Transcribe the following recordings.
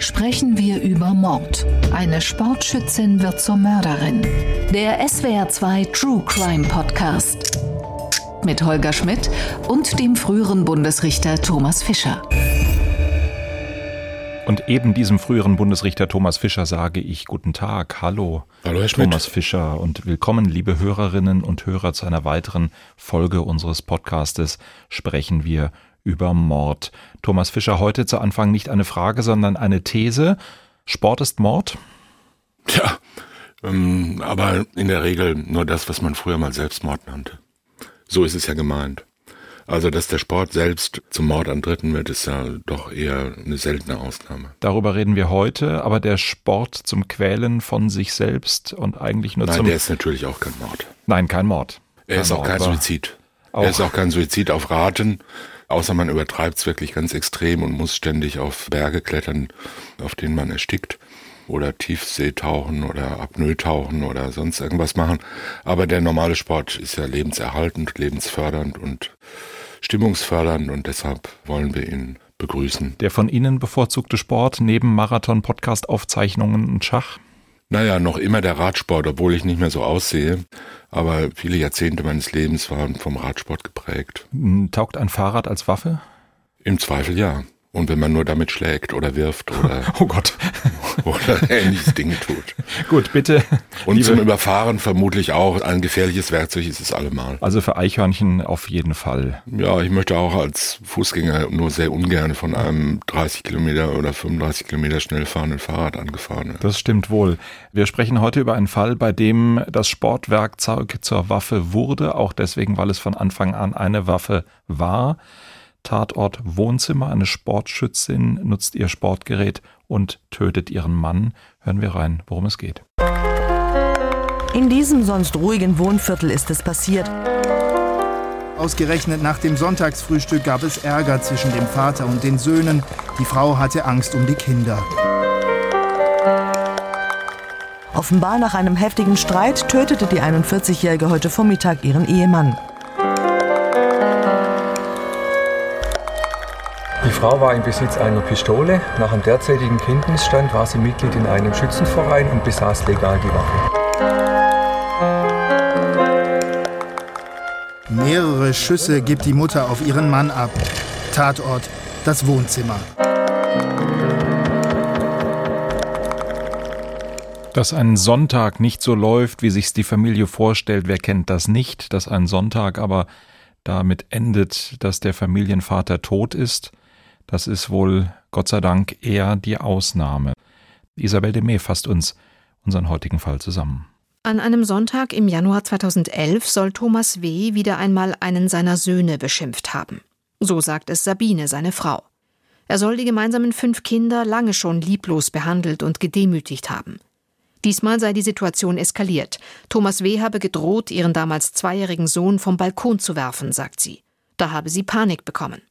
sprechen wir über Mord. Eine Sportschützin wird zur Mörderin. Der SWR2 True Crime Podcast. Mit Holger Schmidt und dem früheren Bundesrichter Thomas Fischer. Und eben diesem früheren Bundesrichter Thomas Fischer sage ich guten Tag. Hallo, Hallo Herr Schmidt. Thomas Fischer und willkommen, liebe Hörerinnen und Hörer, zu einer weiteren Folge unseres Podcastes Sprechen wir über Mord. Thomas Fischer, heute zu Anfang nicht eine Frage, sondern eine These. Sport ist Mord? Tja, ähm, aber in der Regel nur das, was man früher mal Selbstmord nannte. So ist es ja gemeint. Also, dass der Sport selbst zum Mord an Dritten wird, ist ja doch eher eine seltene Ausnahme. Darüber reden wir heute, aber der Sport zum Quälen von sich selbst und eigentlich nur Nein, zum... der ist natürlich auch kein Mord. Nein, kein Mord. Er ist auch Mord, kein Suizid. auch- Er ist auch kein Suizid auf Raten, außer man übertreibt es wirklich ganz extrem und muss ständig auf Berge klettern, auf denen man erstickt. Oder Tiefseetauchen oder Apnoe-Tauchen oder sonst irgendwas machen. Aber der normale Sport ist ja lebenserhaltend, lebensfördernd und stimmungsfördernd und deshalb wollen wir ihn begrüßen. Der von Ihnen bevorzugte Sport neben Marathon, Podcast, Aufzeichnungen und Schach? Naja, noch immer der Radsport, obwohl ich nicht mehr so aussehe. Aber viele Jahrzehnte meines Lebens waren vom Radsport geprägt. Hm, Taugt ein Fahrrad als Waffe? Im Zweifel ja. Und wenn man nur damit schlägt oder wirft oder, Oh Gott. oder ähnliches Dinge tut. Gut, bitte. Und liebe- zum Überfahren vermutlich auch. Ein gefährliches Werkzeug ist es allemal. Also für Eichhörnchen auf jeden Fall. Ja, ich möchte auch als Fußgänger nur sehr ungern von einem 30 Kilometer oder 35 Kilometer schnell fahrenden Fahrrad angefahren werden. Das stimmt wohl. Wir sprechen heute über einen Fall, bei dem das Sportwerkzeug zur Waffe wurde, auch deswegen, weil es von Anfang an eine Waffe war. Tatort Wohnzimmer, eine Sportschützin nutzt ihr Sportgerät und tötet ihren Mann. Hören wir rein, worum es geht. In diesem sonst ruhigen Wohnviertel ist es passiert. Ausgerechnet nach dem Sonntagsfrühstück gab es Ärger zwischen dem Vater und den Söhnen. Die Frau hatte Angst um die Kinder. Offenbar nach einem heftigen Streit tötete die 41-Jährige heute Vormittag ihren Ehemann. Die Frau war im Besitz einer Pistole. Nach dem derzeitigen Kenntnisstand war sie Mitglied in einem Schützenverein und besaß legal die Waffe. Mehrere Schüsse gibt die Mutter auf ihren Mann ab. Tatort, das Wohnzimmer. Dass ein Sonntag nicht so läuft, wie sich's die Familie vorstellt, wer kennt das nicht? Dass ein Sonntag aber damit endet, dass der Familienvater tot ist, das ist wohl Gott sei Dank eher die Ausnahme. Isabel Demey fasst uns unseren heutigen Fall zusammen. An einem Sonntag im Januar 2011 soll Thomas W. wieder einmal einen seiner Söhne beschimpft haben. So sagt es Sabine, seine Frau. Er soll die gemeinsamen fünf Kinder lange schon lieblos behandelt und gedemütigt haben. Diesmal sei die Situation eskaliert. Thomas W. habe gedroht, ihren damals zweijährigen Sohn vom Balkon zu werfen, sagt sie. Da habe sie Panik bekommen.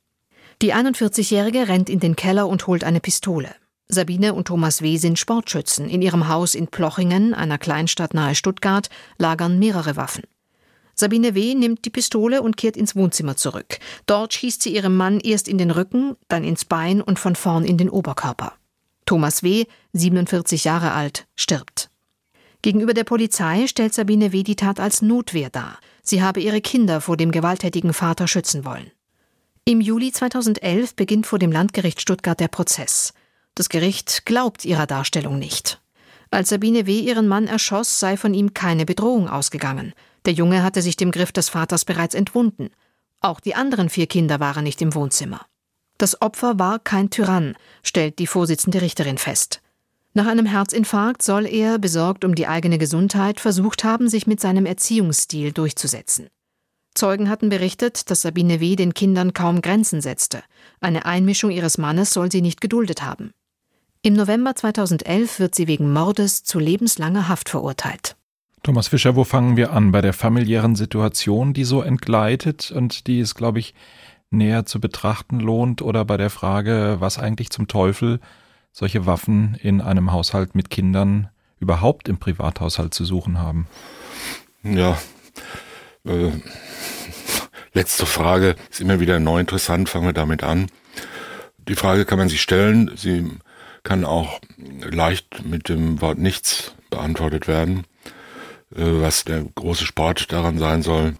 Die 41-Jährige rennt in den Keller und holt eine Pistole. Sabine und Thomas W. sind Sportschützen. In ihrem Haus in Plochingen, einer Kleinstadt nahe Stuttgart, lagern mehrere Waffen. Sabine W. nimmt die Pistole und kehrt ins Wohnzimmer zurück. Dort schießt sie ihrem Mann erst in den Rücken, dann ins Bein und von vorn in den Oberkörper. Thomas W., 47 Jahre alt, stirbt. Gegenüber der Polizei stellt Sabine W. die Tat als Notwehr dar. Sie habe ihre Kinder vor dem gewalttätigen Vater schützen wollen. Im Juli 2011 beginnt vor dem Landgericht Stuttgart der Prozess. Das Gericht glaubt ihrer Darstellung nicht. Als Sabine W. ihren Mann erschoss, sei von ihm keine Bedrohung ausgegangen. Der Junge hatte sich dem Griff des Vaters bereits entwunden. Auch die anderen vier Kinder waren nicht im Wohnzimmer. Das Opfer war kein Tyrann, stellt die Vorsitzende Richterin fest. Nach einem Herzinfarkt soll er, besorgt um die eigene Gesundheit, versucht haben, sich mit seinem Erziehungsstil durchzusetzen. Zeugen hatten berichtet, dass Sabine W. den Kindern kaum Grenzen setzte. Eine Einmischung ihres Mannes soll sie nicht geduldet haben. Im November 2011 wird sie wegen Mordes zu lebenslanger Haft verurteilt. Thomas Fischer, wo fangen wir an? Bei der familiären Situation, die so entgleitet und die es, glaube ich, näher zu betrachten lohnt oder bei der Frage, was eigentlich zum Teufel solche Waffen in einem Haushalt mit Kindern überhaupt im Privathaushalt zu suchen haben? Ja, äh, letzte Frage ist immer wieder neu interessant, fangen wir damit an. Die Frage kann man sich stellen, sie kann auch leicht mit dem Wort nichts beantwortet werden, äh, was der große Sport daran sein soll.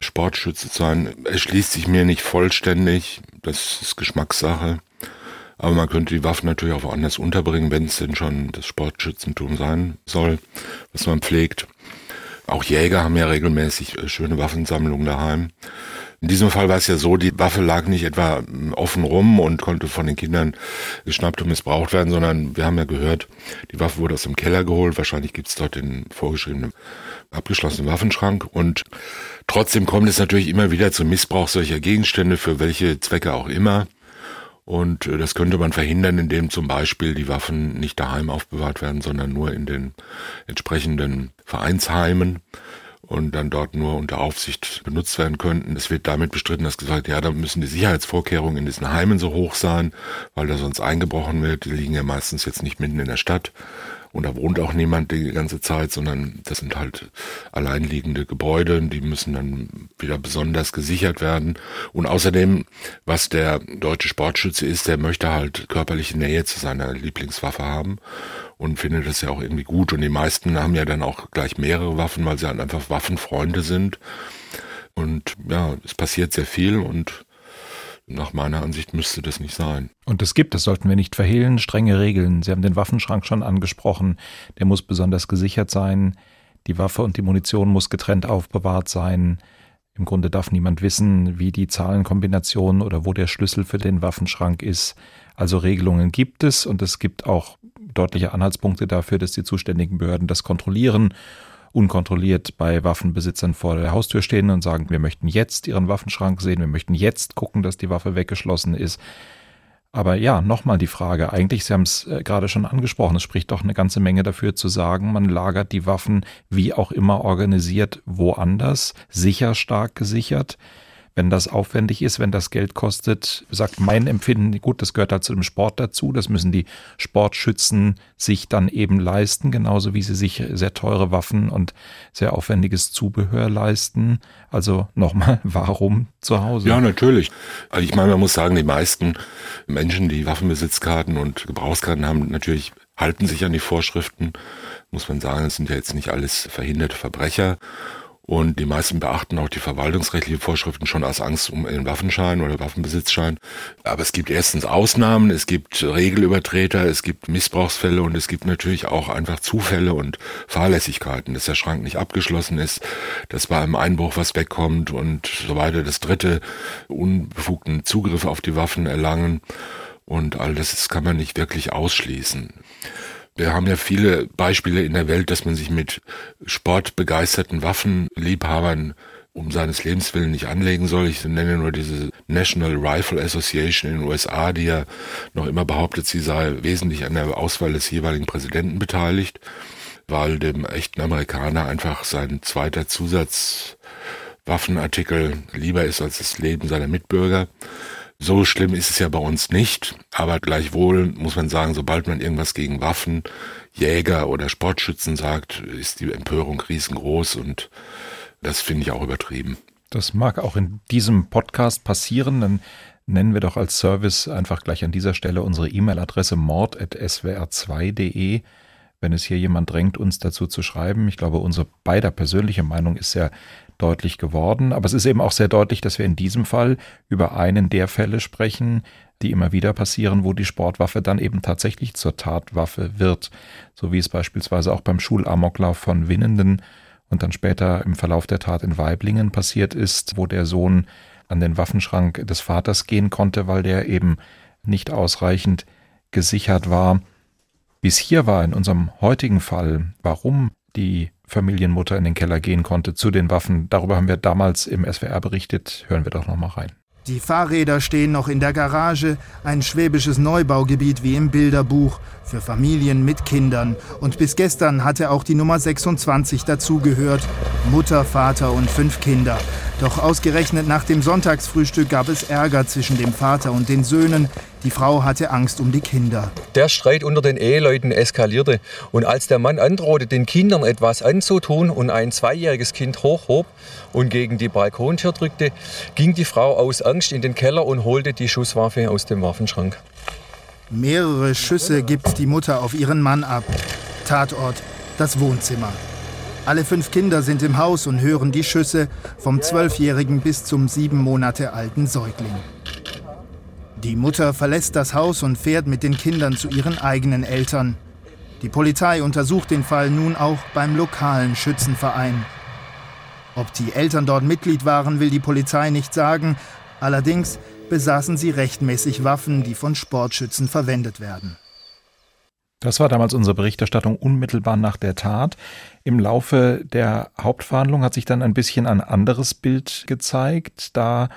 Sportschütze sein, erschließt sich mir nicht vollständig, das ist Geschmackssache. Aber man könnte die Waffen natürlich auch woanders unterbringen, wenn es denn schon das Sportschützentum sein soll, was man pflegt. Auch Jäger haben ja regelmäßig äh, schöne Waffensammlungen daheim. In diesem Fall war es ja so, die Waffe lag nicht etwa ähm, offen rum und konnte von den Kindern geschnappt und missbraucht werden, sondern wir haben ja gehört, die Waffe wurde aus dem Keller geholt. Wahrscheinlich gibt es dort den vorgeschriebenen abgeschlossenen Waffenschrank. Und trotzdem kommt es natürlich immer wieder zum Missbrauch solcher Gegenstände, für welche Zwecke auch immer. Und äh, das könnte man verhindern, indem zum Beispiel die Waffen nicht daheim aufbewahrt werden, sondern nur in den entsprechenden Vereinsheimen und dann dort nur unter Aufsicht benutzt werden könnten. Es wird damit bestritten, dass gesagt, ja, da müssen die Sicherheitsvorkehrungen in diesen Heimen so hoch sein, weil da sonst eingebrochen wird. Die liegen ja meistens jetzt nicht mitten in der Stadt. Und da wohnt auch niemand die ganze Zeit, sondern das sind halt alleinliegende Gebäude, die müssen dann wieder besonders gesichert werden. Und außerdem, was der deutsche Sportschütze ist, der möchte halt körperliche Nähe zu seiner Lieblingswaffe haben und findet das ja auch irgendwie gut. Und die meisten haben ja dann auch gleich mehrere Waffen, weil sie halt einfach Waffenfreunde sind. Und ja, es passiert sehr viel und nach meiner Ansicht müsste das nicht sein. Und es gibt, das sollten wir nicht verhehlen, strenge Regeln. Sie haben den Waffenschrank schon angesprochen. Der muss besonders gesichert sein. Die Waffe und die Munition muss getrennt aufbewahrt sein. Im Grunde darf niemand wissen, wie die Zahlenkombination oder wo der Schlüssel für den Waffenschrank ist. Also Regelungen gibt es und es gibt auch deutliche Anhaltspunkte dafür, dass die zuständigen Behörden das kontrollieren unkontrolliert bei Waffenbesitzern vor der Haustür stehen und sagen, wir möchten jetzt ihren Waffenschrank sehen, wir möchten jetzt gucken, dass die Waffe weggeschlossen ist. Aber ja, nochmal die Frage. Eigentlich, Sie haben es äh, gerade schon angesprochen, es spricht doch eine ganze Menge dafür zu sagen, man lagert die Waffen wie auch immer organisiert woanders, sicher stark gesichert wenn das aufwendig ist, wenn das Geld kostet, sagt mein Empfinden, gut, das gehört halt zu dem Sport dazu, das müssen die Sportschützen sich dann eben leisten, genauso wie sie sich sehr teure Waffen und sehr aufwendiges Zubehör leisten. Also nochmal, warum zu Hause? Ja, natürlich. Also ich meine, man muss sagen, die meisten Menschen, die Waffenbesitzkarten und Gebrauchskarten haben, natürlich halten sich an die Vorschriften. Muss man sagen, es sind ja jetzt nicht alles verhinderte Verbrecher. Und die meisten beachten auch die verwaltungsrechtlichen Vorschriften schon aus Angst um einen Waffenschein oder Waffenbesitzschein. Aber es gibt erstens Ausnahmen, es gibt Regelübertreter, es gibt Missbrauchsfälle und es gibt natürlich auch einfach Zufälle und Fahrlässigkeiten, dass der Schrank nicht abgeschlossen ist, dass bei einem Einbruch was wegkommt und so weiter. Das dritte, unbefugten Zugriff auf die Waffen erlangen. Und all das kann man nicht wirklich ausschließen. Wir haben ja viele Beispiele in der Welt, dass man sich mit sportbegeisterten Waffenliebhabern um seines Lebens willen nicht anlegen soll. Ich nenne nur diese National Rifle Association in den USA, die ja noch immer behauptet, sie sei wesentlich an der Auswahl des jeweiligen Präsidenten beteiligt, weil dem echten Amerikaner einfach sein zweiter Zusatzwaffenartikel lieber ist als das Leben seiner Mitbürger. So schlimm ist es ja bei uns nicht, aber gleichwohl muss man sagen, sobald man irgendwas gegen Waffen, Jäger oder Sportschützen sagt, ist die Empörung riesengroß und das finde ich auch übertrieben. Das mag auch in diesem Podcast passieren, dann nennen wir doch als Service einfach gleich an dieser Stelle unsere E-Mail-Adresse mord.swr2.de wenn es hier jemand drängt, uns dazu zu schreiben. Ich glaube, unsere beider persönliche Meinung ist sehr deutlich geworden. Aber es ist eben auch sehr deutlich, dass wir in diesem Fall über einen der Fälle sprechen, die immer wieder passieren, wo die Sportwaffe dann eben tatsächlich zur Tatwaffe wird. So wie es beispielsweise auch beim Schulamoklauf von Winnenden und dann später im Verlauf der Tat in Weiblingen passiert ist, wo der Sohn an den Waffenschrank des Vaters gehen konnte, weil der eben nicht ausreichend gesichert war es hier war in unserem heutigen Fall, warum die Familienmutter in den Keller gehen konnte zu den Waffen, darüber haben wir damals im SWR berichtet. Hören wir doch noch mal rein. Die Fahrräder stehen noch in der Garage, ein schwäbisches Neubaugebiet wie im Bilderbuch für Familien mit Kindern. Und bis gestern hatte auch die Nummer 26 dazugehört. Mutter, Vater und fünf Kinder. Doch ausgerechnet nach dem Sonntagsfrühstück gab es Ärger zwischen dem Vater und den Söhnen. Die Frau hatte Angst um die Kinder. Der Streit unter den Eheleuten eskalierte. Und als der Mann androhte, den Kindern etwas anzutun und ein zweijähriges Kind hochhob und gegen die Balkontür drückte, ging die Frau aus Angst in den Keller und holte die Schusswaffe aus dem Waffenschrank. Mehrere Schüsse gibt die Mutter auf ihren Mann ab. Tatort, das Wohnzimmer. Alle fünf Kinder sind im Haus und hören die Schüsse vom Zwölfjährigen bis zum sieben Monate alten Säugling. Die Mutter verlässt das Haus und fährt mit den Kindern zu ihren eigenen Eltern. Die Polizei untersucht den Fall nun auch beim lokalen Schützenverein. Ob die Eltern dort Mitglied waren, will die Polizei nicht sagen. Allerdings besaßen sie rechtmäßig Waffen, die von Sportschützen verwendet werden. Das war damals unsere Berichterstattung unmittelbar nach der Tat. Im Laufe der Hauptverhandlung hat sich dann ein bisschen ein anderes Bild gezeigt. Da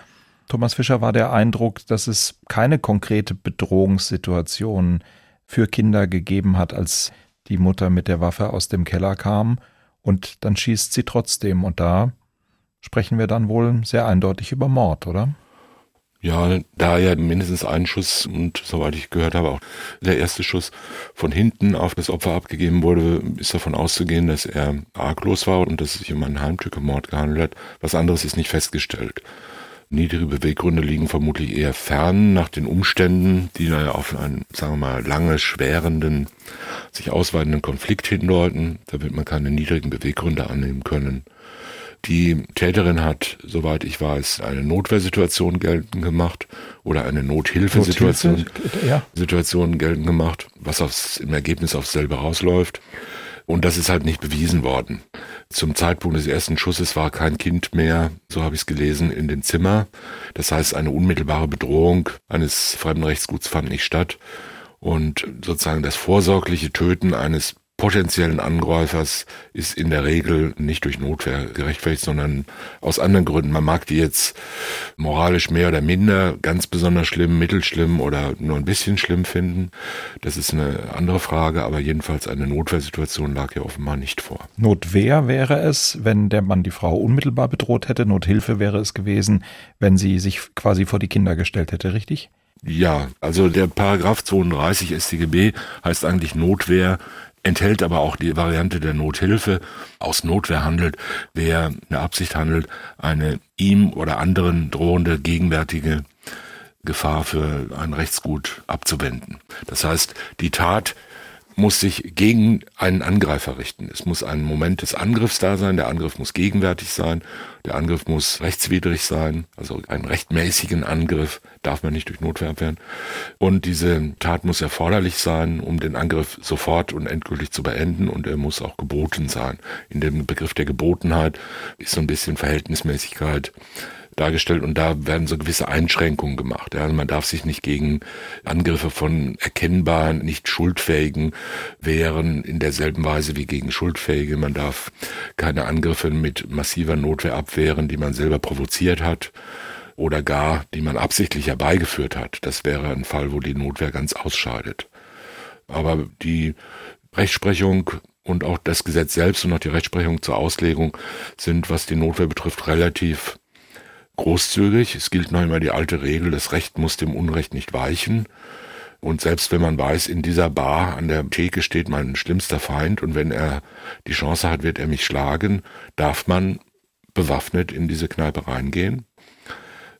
Thomas Fischer war der Eindruck, dass es keine konkrete Bedrohungssituation für Kinder gegeben hat, als die Mutter mit der Waffe aus dem Keller kam und dann schießt sie trotzdem und da sprechen wir dann wohl sehr eindeutig über Mord, oder? Ja, da ja mindestens ein Schuss und soweit ich gehört habe, auch der erste Schuss von hinten auf das Opfer abgegeben wurde, ist davon auszugehen, dass er arglos war und dass es sich um einen Heimtückemord gehandelt hat. Was anderes ist nicht festgestellt. Niedrige Beweggründe liegen vermutlich eher fern nach den Umständen, die da auf einen, sagen wir mal, lange schwerenden, sich ausweitenden Konflikt hindeuten. Da wird man keine niedrigen Beweggründe annehmen können. Die Täterin hat, soweit ich weiß, eine Notwehrsituation geltend gemacht oder eine Nothilfesituation Nothilfe, ja. Situation geltend gemacht, was aufs, im Ergebnis aufs selbe rausläuft. Und das ist halt nicht bewiesen worden. Zum Zeitpunkt des ersten Schusses war kein Kind mehr, so habe ich es gelesen, in dem Zimmer. Das heißt, eine unmittelbare Bedrohung eines fremden Rechtsguts fand nicht statt. Und sozusagen das vorsorgliche Töten eines potenziellen Angreifers ist in der Regel nicht durch Notwehr gerechtfertigt, sondern aus anderen Gründen. Man mag die jetzt moralisch mehr oder minder ganz besonders schlimm, mittelschlimm oder nur ein bisschen schlimm finden. Das ist eine andere Frage, aber jedenfalls eine Notwehrsituation lag ja offenbar nicht vor. Notwehr wäre es, wenn der Mann die Frau unmittelbar bedroht hätte. Nothilfe wäre es gewesen, wenn sie sich quasi vor die Kinder gestellt hätte, richtig? Ja, also der Paragraph 32 StGB heißt eigentlich Notwehr enthält aber auch die Variante der Nothilfe. Aus Notwehr handelt, wer eine Absicht handelt, eine ihm oder anderen drohende gegenwärtige Gefahr für ein Rechtsgut abzuwenden. Das heißt, die Tat muss sich gegen einen Angreifer richten. Es muss ein Moment des Angriffs da sein, der Angriff muss gegenwärtig sein, der Angriff muss rechtswidrig sein, also einen rechtmäßigen Angriff darf man nicht durch Notwehr abwehren. Und diese Tat muss erforderlich sein, um den Angriff sofort und endgültig zu beenden und er muss auch geboten sein. In dem Begriff der Gebotenheit ist so ein bisschen Verhältnismäßigkeit dargestellt und da werden so gewisse Einschränkungen gemacht. Also man darf sich nicht gegen Angriffe von erkennbar nicht schuldfähigen wehren in derselben Weise wie gegen Schuldfähige. Man darf keine Angriffe mit massiver Notwehr abwehren, die man selber provoziert hat oder gar die man absichtlich herbeigeführt hat. Das wäre ein Fall, wo die Notwehr ganz ausscheidet. Aber die Rechtsprechung und auch das Gesetz selbst und auch die Rechtsprechung zur Auslegung sind, was die Notwehr betrifft, relativ großzügig. Es gilt noch immer die alte Regel, das Recht muss dem Unrecht nicht weichen. Und selbst wenn man weiß, in dieser Bar an der Theke steht mein schlimmster Feind und wenn er die Chance hat, wird er mich schlagen, darf man bewaffnet in diese Kneipe reingehen,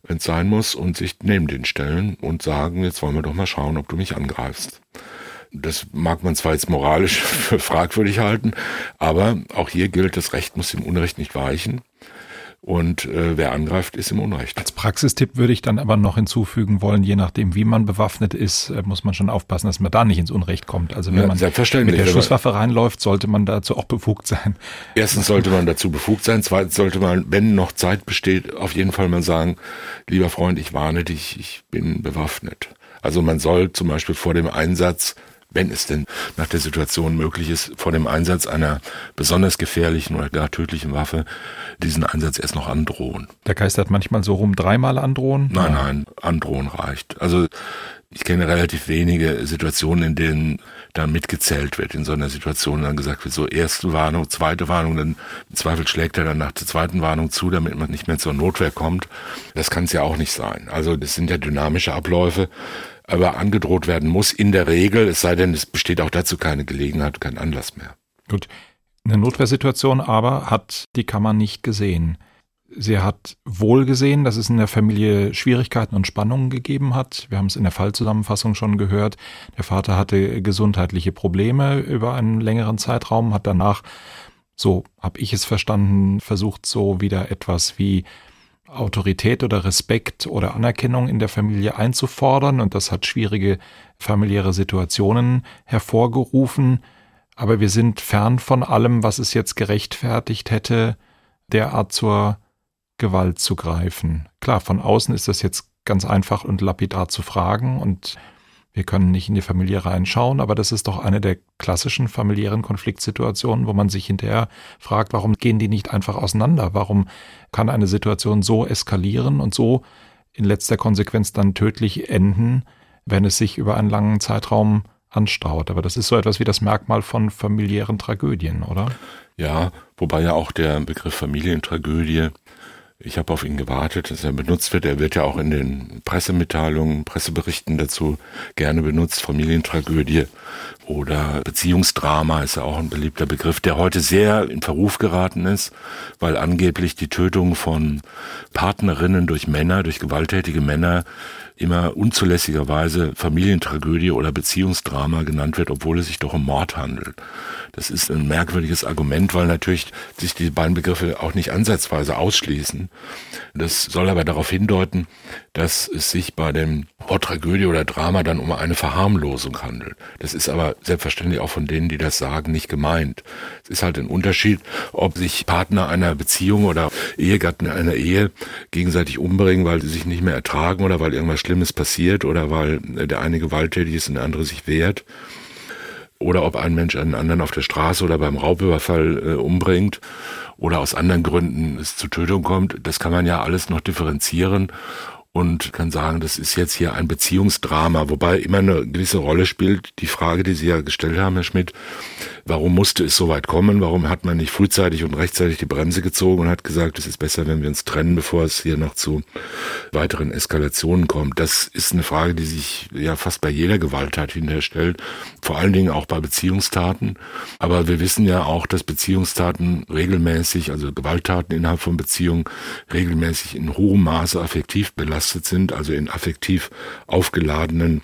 wenn es sein muss, und sich neben den stellen und sagen, jetzt wollen wir doch mal schauen, ob du mich angreifst. Das mag man zwar jetzt moralisch für fragwürdig halten, aber auch hier gilt, das Recht muss dem Unrecht nicht weichen. Und äh, wer angreift, ist im Unrecht. Als Praxistipp würde ich dann aber noch hinzufügen wollen, je nachdem, wie man bewaffnet ist, äh, muss man schon aufpassen, dass man da nicht ins Unrecht kommt. Also wenn ja, man mit der Schusswaffe reinläuft, sollte man dazu auch befugt sein. Erstens sollte man dazu befugt sein. Zweitens sollte man, wenn noch Zeit besteht, auf jeden Fall mal sagen, lieber Freund, ich warne dich, ich bin bewaffnet. Also man soll zum Beispiel vor dem Einsatz wenn es denn nach der Situation möglich ist, vor dem Einsatz einer besonders gefährlichen oder gar tödlichen Waffe diesen Einsatz erst noch androhen. Der geistert manchmal so rum, dreimal androhen? Nein, nein, androhen reicht. Also ich kenne relativ wenige Situationen, in denen dann mitgezählt wird in so einer Situation, dann gesagt wird, so erste Warnung, zweite Warnung, dann im Zweifel schlägt er dann nach der zweiten Warnung zu, damit man nicht mehr zur Notwehr kommt. Das kann es ja auch nicht sein. Also das sind ja dynamische Abläufe aber angedroht werden muss in der Regel, es sei denn, es besteht auch dazu keine Gelegenheit, kein Anlass mehr. Gut. Eine Notwehrsituation aber hat die Kammer nicht gesehen. Sie hat wohl gesehen, dass es in der Familie Schwierigkeiten und Spannungen gegeben hat. Wir haben es in der Fallzusammenfassung schon gehört. Der Vater hatte gesundheitliche Probleme über einen längeren Zeitraum, hat danach, so habe ich es verstanden, versucht so wieder etwas wie Autorität oder Respekt oder Anerkennung in der Familie einzufordern und das hat schwierige familiäre Situationen hervorgerufen. Aber wir sind fern von allem, was es jetzt gerechtfertigt hätte, derart zur Gewalt zu greifen. Klar, von außen ist das jetzt ganz einfach und lapidar zu fragen und wir können nicht in die Familie reinschauen, aber das ist doch eine der klassischen familiären Konfliktsituationen, wo man sich hinterher fragt, warum gehen die nicht einfach auseinander? Warum kann eine Situation so eskalieren und so in letzter Konsequenz dann tödlich enden, wenn es sich über einen langen Zeitraum anstaut? Aber das ist so etwas wie das Merkmal von familiären Tragödien, oder? Ja, wobei ja auch der Begriff Familientragödie ich habe auf ihn gewartet, dass er benutzt wird. Er wird ja auch in den Pressemitteilungen, Presseberichten dazu gerne benutzt. Familientragödie oder Beziehungsdrama ist ja auch ein beliebter Begriff, der heute sehr in Verruf geraten ist, weil angeblich die Tötung von Partnerinnen durch Männer, durch gewalttätige Männer immer unzulässigerweise Familientragödie oder Beziehungsdrama genannt wird, obwohl es sich doch um Mord handelt. Das ist ein merkwürdiges Argument, weil natürlich sich die beiden Begriffe auch nicht ansatzweise ausschließen. Das soll aber darauf hindeuten, dass es sich bei dem Wort Tragödie oder Drama dann um eine Verharmlosung handelt. Das ist aber selbstverständlich auch von denen, die das sagen, nicht gemeint. Es ist halt ein Unterschied, ob sich Partner einer Beziehung oder Ehegatten einer Ehe gegenseitig umbringen, weil sie sich nicht mehr ertragen oder weil irgendwas Schlimmes passiert oder weil der eine gewalttätig ist und der andere sich wehrt. Oder ob ein Mensch einen anderen auf der Straße oder beim Raubüberfall äh, umbringt oder aus anderen Gründen es zu Tötung kommt, das kann man ja alles noch differenzieren und kann sagen, das ist jetzt hier ein Beziehungsdrama, wobei immer eine gewisse Rolle spielt die Frage, die Sie ja gestellt haben, Herr Schmidt, warum musste es so weit kommen? Warum hat man nicht frühzeitig und rechtzeitig die Bremse gezogen und hat gesagt, es ist besser, wenn wir uns trennen, bevor es hier noch zu weiteren Eskalationen kommt? Das ist eine Frage, die sich ja fast bei jeder Gewalttat hinterher stellt, vor allen Dingen auch bei Beziehungstaten. Aber wir wissen ja auch, dass Beziehungstaten regelmäßig, also Gewalttaten innerhalb von Beziehungen regelmäßig in hohem Maße affektiv belastet belastet sind, also in affektiv aufgeladenen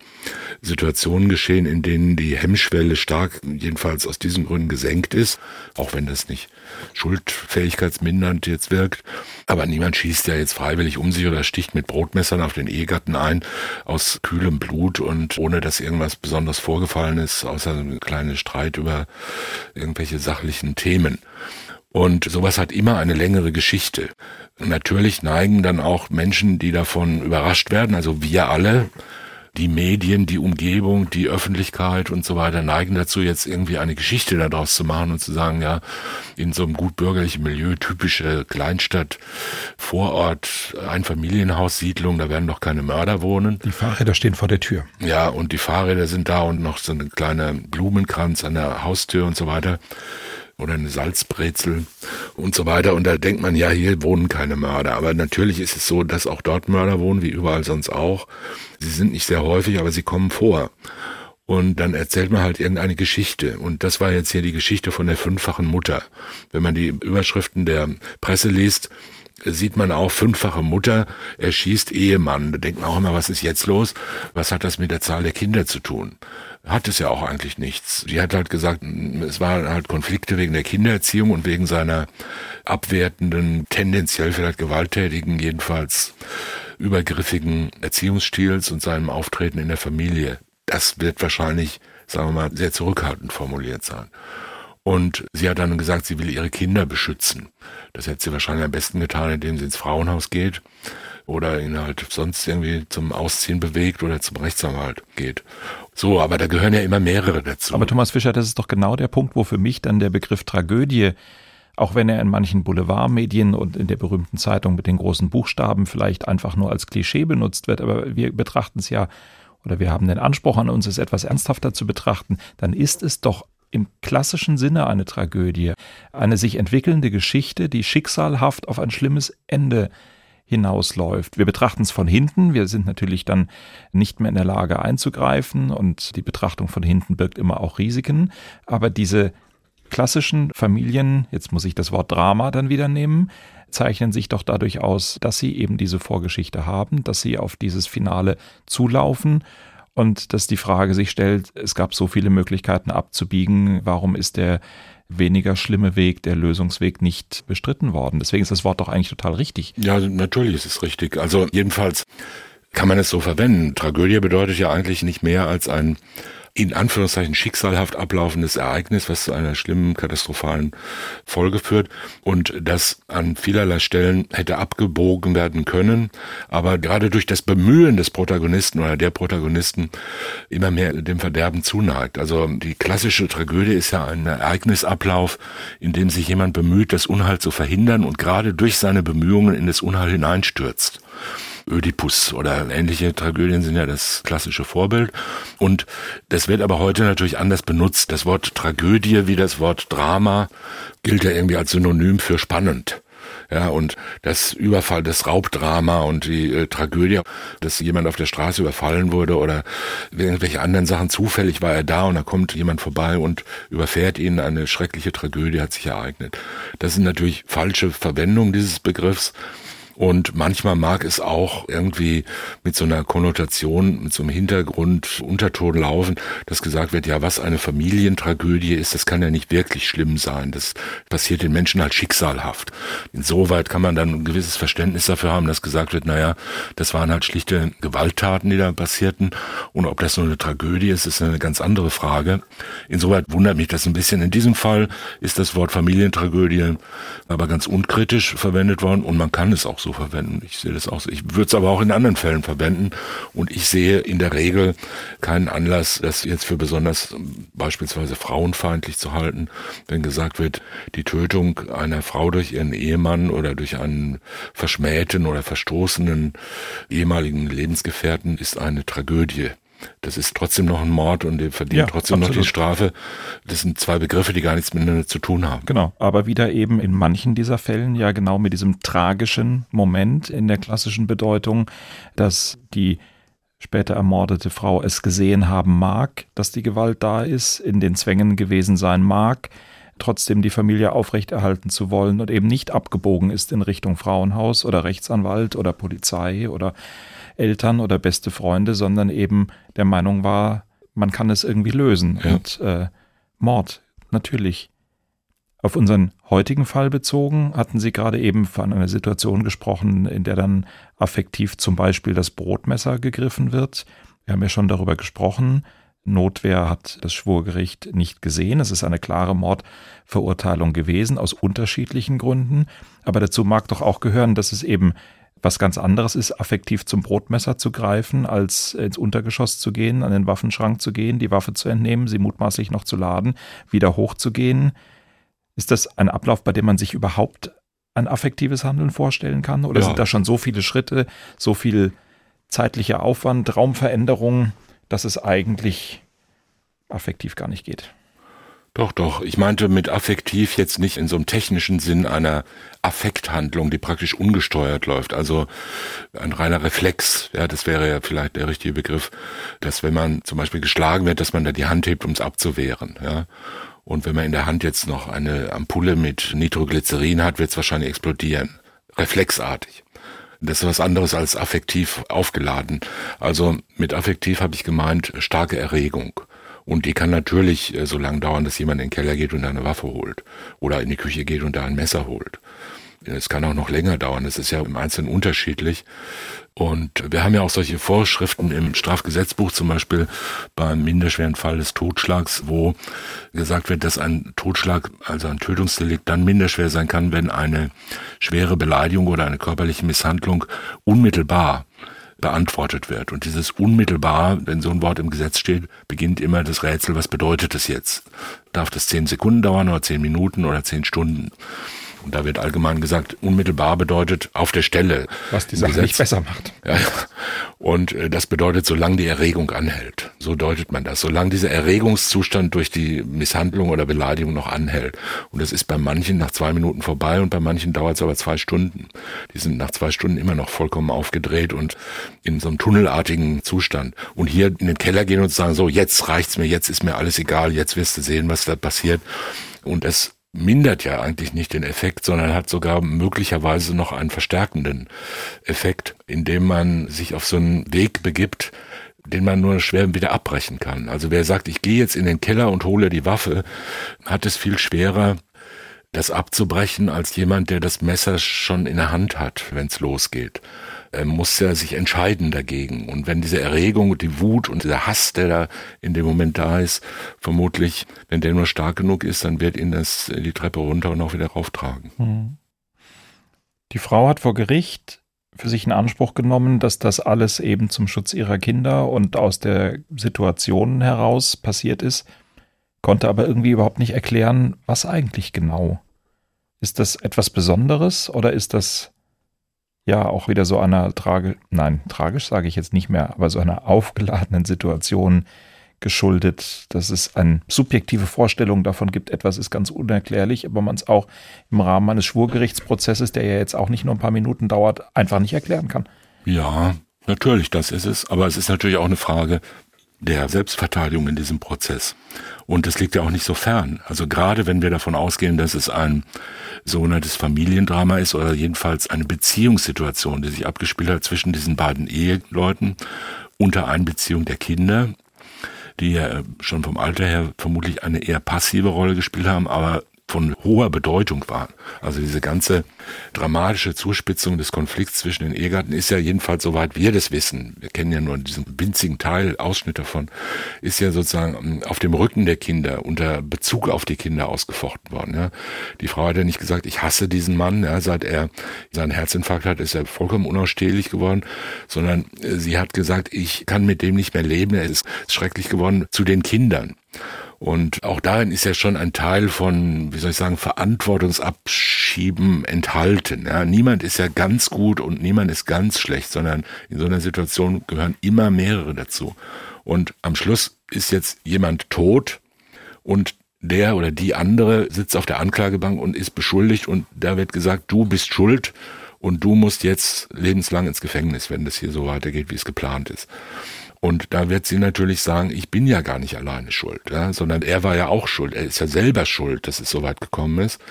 Situationen geschehen, in denen die Hemmschwelle stark, jedenfalls aus diesen Gründen gesenkt ist, auch wenn das nicht schuldfähigkeitsmindernd jetzt wirkt. Aber niemand schießt ja jetzt freiwillig um sich oder sticht mit Brotmessern auf den Ehegatten ein, aus kühlem Blut und ohne dass irgendwas besonders vorgefallen ist, außer ein kleiner Streit über irgendwelche sachlichen Themen. Und sowas hat immer eine längere Geschichte. Natürlich neigen dann auch Menschen, die davon überrascht werden, also wir alle, die Medien, die Umgebung, die Öffentlichkeit und so weiter neigen dazu, jetzt irgendwie eine Geschichte daraus zu machen und zu sagen, ja, in so einem gut bürgerlichen Milieu, typische Kleinstadt, Vorort, Einfamilienhaussiedlung, da werden doch keine Mörder wohnen. Die Fahrräder stehen vor der Tür. Ja, und die Fahrräder sind da und noch so ein kleiner Blumenkranz an der Haustür und so weiter oder eine Salzbrezel und so weiter. Und da denkt man, ja, hier wohnen keine Mörder. Aber natürlich ist es so, dass auch dort Mörder wohnen, wie überall sonst auch. Sie sind nicht sehr häufig, aber sie kommen vor. Und dann erzählt man halt irgendeine Geschichte. Und das war jetzt hier die Geschichte von der fünffachen Mutter. Wenn man die Überschriften der Presse liest, sieht man auch fünffache Mutter erschießt Ehemann. Da denkt man auch immer, was ist jetzt los? Was hat das mit der Zahl der Kinder zu tun? hat es ja auch eigentlich nichts. Die hat halt gesagt, es waren halt Konflikte wegen der Kindererziehung und wegen seiner abwertenden, tendenziell vielleicht gewalttätigen, jedenfalls übergriffigen Erziehungsstils und seinem Auftreten in der Familie. Das wird wahrscheinlich, sagen wir mal, sehr zurückhaltend formuliert sein. Und sie hat dann gesagt, sie will ihre Kinder beschützen. Das hätte sie wahrscheinlich am besten getan, indem sie ins Frauenhaus geht oder ihn halt sonst irgendwie zum Ausziehen bewegt oder zum Rechtsanwalt geht. So, aber da gehören ja immer mehrere dazu. Aber Thomas Fischer, das ist doch genau der Punkt, wo für mich dann der Begriff Tragödie auch wenn er in manchen Boulevardmedien und in der berühmten Zeitung mit den großen Buchstaben vielleicht einfach nur als Klischee benutzt wird, aber wir betrachten es ja oder wir haben den Anspruch an uns, es etwas ernsthafter zu betrachten, dann ist es doch im klassischen Sinne eine Tragödie, eine sich entwickelnde Geschichte, die schicksalhaft auf ein schlimmes Ende hinausläuft. Wir betrachten es von hinten, wir sind natürlich dann nicht mehr in der Lage einzugreifen und die Betrachtung von hinten birgt immer auch Risiken, aber diese klassischen Familien, jetzt muss ich das Wort Drama dann wieder nehmen, zeichnen sich doch dadurch aus, dass sie eben diese Vorgeschichte haben, dass sie auf dieses Finale zulaufen und dass die Frage sich stellt, es gab so viele Möglichkeiten abzubiegen, warum ist der weniger schlimme Weg, der Lösungsweg nicht bestritten worden? Deswegen ist das Wort doch eigentlich total richtig. Ja, natürlich ist es richtig. Also jedenfalls kann man es so verwenden. Tragödie bedeutet ja eigentlich nicht mehr als ein in Anführungszeichen schicksalhaft ablaufendes Ereignis, was zu einer schlimmen, katastrophalen Folge führt und das an vielerlei Stellen hätte abgebogen werden können, aber gerade durch das Bemühen des Protagonisten oder der Protagonisten immer mehr dem Verderben zuneigt. Also die klassische Tragödie ist ja ein Ereignisablauf, in dem sich jemand bemüht, das Unheil zu verhindern und gerade durch seine Bemühungen in das Unheil hineinstürzt. Ödipus oder ähnliche Tragödien sind ja das klassische Vorbild. Und das wird aber heute natürlich anders benutzt. Das Wort Tragödie wie das Wort Drama gilt ja irgendwie als Synonym für spannend. Ja, und das Überfall, das Raubdrama und die äh, Tragödie, dass jemand auf der Straße überfallen wurde oder irgendwelche anderen Sachen, zufällig war er da und da kommt jemand vorbei und überfährt ihn, eine schreckliche Tragödie hat sich ereignet. Das sind natürlich falsche Verwendungen dieses Begriffs. Und manchmal mag es auch irgendwie mit so einer Konnotation, mit so einem Hintergrund, Unterton laufen, dass gesagt wird, ja, was eine Familientragödie ist, das kann ja nicht wirklich schlimm sein. Das passiert den Menschen halt schicksalhaft. Insoweit kann man dann ein gewisses Verständnis dafür haben, dass gesagt wird, naja, das waren halt schlichte Gewalttaten, die da passierten. Und ob das nur eine Tragödie ist, ist eine ganz andere Frage. Insoweit wundert mich das ein bisschen. In diesem Fall ist das Wort Familientragödie aber ganz unkritisch verwendet worden und man kann es auch so verwenden. Ich sehe das auch so. Ich würde es aber auch in anderen Fällen verwenden und ich sehe in der Regel keinen Anlass, das jetzt für besonders beispielsweise frauenfeindlich zu halten, wenn gesagt wird, die Tötung einer Frau durch ihren Ehemann oder durch einen verschmähten oder verstoßenen ehemaligen Lebensgefährten ist eine Tragödie. Das ist trotzdem noch ein Mord und der verdient ja, trotzdem absolut. noch die Strafe. Das sind zwei Begriffe, die gar nichts miteinander zu tun haben. Genau, aber wieder eben in manchen dieser Fällen ja genau mit diesem tragischen Moment in der klassischen Bedeutung, dass die später ermordete Frau es gesehen haben mag, dass die Gewalt da ist, in den Zwängen gewesen sein mag, trotzdem die Familie aufrechterhalten zu wollen und eben nicht abgebogen ist in Richtung Frauenhaus oder Rechtsanwalt oder Polizei oder Eltern oder beste Freunde, sondern eben der Meinung war, man kann es irgendwie lösen. Ja. Und äh, Mord, natürlich. Auf unseren heutigen Fall bezogen, hatten Sie gerade eben von einer Situation gesprochen, in der dann affektiv zum Beispiel das Brotmesser gegriffen wird. Wir haben ja schon darüber gesprochen. Notwehr hat das Schwurgericht nicht gesehen. Es ist eine klare Mordverurteilung gewesen, aus unterschiedlichen Gründen. Aber dazu mag doch auch gehören, dass es eben was ganz anderes ist, affektiv zum Brotmesser zu greifen, als ins Untergeschoss zu gehen, an den Waffenschrank zu gehen, die Waffe zu entnehmen, sie mutmaßlich noch zu laden, wieder hochzugehen. Ist das ein Ablauf, bei dem man sich überhaupt ein affektives Handeln vorstellen kann? Oder ja. sind da schon so viele Schritte, so viel zeitlicher Aufwand, Raumveränderung, dass es eigentlich affektiv gar nicht geht? Doch, doch. Ich meinte mit affektiv jetzt nicht in so einem technischen Sinn einer Affekthandlung, die praktisch ungesteuert läuft. Also ein reiner Reflex. Ja, das wäre ja vielleicht der richtige Begriff, dass wenn man zum Beispiel geschlagen wird, dass man da die Hand hebt, um es abzuwehren. Ja. Und wenn man in der Hand jetzt noch eine Ampulle mit Nitroglycerin hat, wird es wahrscheinlich explodieren. Reflexartig. Das ist was anderes als affektiv aufgeladen. Also mit affektiv habe ich gemeint starke Erregung. Und die kann natürlich äh, so lange dauern, dass jemand in den Keller geht und eine Waffe holt. Oder in die Küche geht und da ein Messer holt. Es kann auch noch länger dauern. Das ist ja im Einzelnen unterschiedlich. Und wir haben ja auch solche Vorschriften im Strafgesetzbuch, zum Beispiel beim minderschweren Fall des Totschlags, wo gesagt wird, dass ein Totschlag, also ein Tötungsdelikt, dann minderschwer sein kann, wenn eine schwere Beleidigung oder eine körperliche Misshandlung unmittelbar beantwortet wird. Und dieses unmittelbar, wenn so ein Wort im Gesetz steht, beginnt immer das Rätsel, was bedeutet das jetzt? Darf das zehn Sekunden dauern oder zehn Minuten oder zehn Stunden? Und da wird allgemein gesagt, unmittelbar bedeutet auf der Stelle. Was die Sache nicht besser macht. Ja. Und äh, das bedeutet, solange die Erregung anhält. So deutet man das. Solange dieser Erregungszustand durch die Misshandlung oder Beleidigung noch anhält. Und das ist bei manchen nach zwei Minuten vorbei und bei manchen dauert es aber zwei Stunden. Die sind nach zwei Stunden immer noch vollkommen aufgedreht und in so einem tunnelartigen Zustand. Und hier in den Keller gehen und sagen, so, jetzt reicht's mir, jetzt ist mir alles egal, jetzt wirst du sehen, was da passiert Und es mindert ja eigentlich nicht den Effekt, sondern hat sogar möglicherweise noch einen verstärkenden Effekt, indem man sich auf so einen Weg begibt, den man nur schwer wieder abbrechen kann. Also wer sagt, ich gehe jetzt in den Keller und hole die Waffe, hat es viel schwerer, das abzubrechen, als jemand, der das Messer schon in der Hand hat, wenn es losgeht. Er muss ja sich entscheiden dagegen. Und wenn diese Erregung, die Wut und der Hass, der da in dem Moment da ist, vermutlich, wenn der nur stark genug ist, dann wird ihn das die Treppe runter und auch wieder rauftragen. Hm. Die Frau hat vor Gericht für sich in Anspruch genommen, dass das alles eben zum Schutz ihrer Kinder und aus der Situation heraus passiert ist, konnte aber irgendwie überhaupt nicht erklären, was eigentlich genau. Ist das etwas Besonderes oder ist das ja auch wieder so einer tragisch, nein, tragisch sage ich jetzt nicht mehr, aber so einer aufgeladenen Situation geschuldet, dass es eine subjektive Vorstellung davon gibt, etwas ist ganz unerklärlich, aber man es auch im Rahmen eines Schwurgerichtsprozesses, der ja jetzt auch nicht nur ein paar Minuten dauert, einfach nicht erklären kann. Ja, natürlich, das ist es. Aber es ist natürlich auch eine Frage der Selbstverteidigung in diesem Prozess. Und es liegt ja auch nicht so fern. Also gerade wenn wir davon ausgehen, dass es ein sogenanntes Familiendrama ist oder jedenfalls eine Beziehungssituation, die sich abgespielt hat zwischen diesen beiden Eheleuten unter Einbeziehung der Kinder, die ja schon vom Alter her vermutlich eine eher passive Rolle gespielt haben, aber von hoher Bedeutung waren. Also diese ganze dramatische Zuspitzung des Konflikts zwischen den Ehegatten ist ja jedenfalls, soweit wir das wissen, wir kennen ja nur diesen winzigen Teil, Ausschnitt davon, ist ja sozusagen ähm, auf dem Rücken der Kinder, unter Bezug auf die Kinder ausgefochten worden. Ja. Die Frau hat ja nicht gesagt, ich hasse diesen Mann, ja, seit er seinen Herzinfarkt hat, ist er vollkommen unausstehlich geworden, sondern äh, sie hat gesagt, ich kann mit dem nicht mehr leben, er ist schrecklich geworden zu den Kindern. Und auch darin ist ja schon ein Teil von, wie soll ich sagen, Verantwortungsabschieben enthalten. Ja, niemand ist ja ganz gut und niemand ist ganz schlecht, sondern in so einer Situation gehören immer mehrere dazu. Und am Schluss ist jetzt jemand tot und der oder die andere sitzt auf der Anklagebank und ist beschuldigt und da wird gesagt, du bist schuld und du musst jetzt lebenslang ins Gefängnis, wenn das hier so weitergeht, wie es geplant ist. Und da wird sie natürlich sagen, ich bin ja gar nicht alleine schuld, ja, sondern er war ja auch schuld. Er ist ja selber schuld, dass es so weit gekommen ist.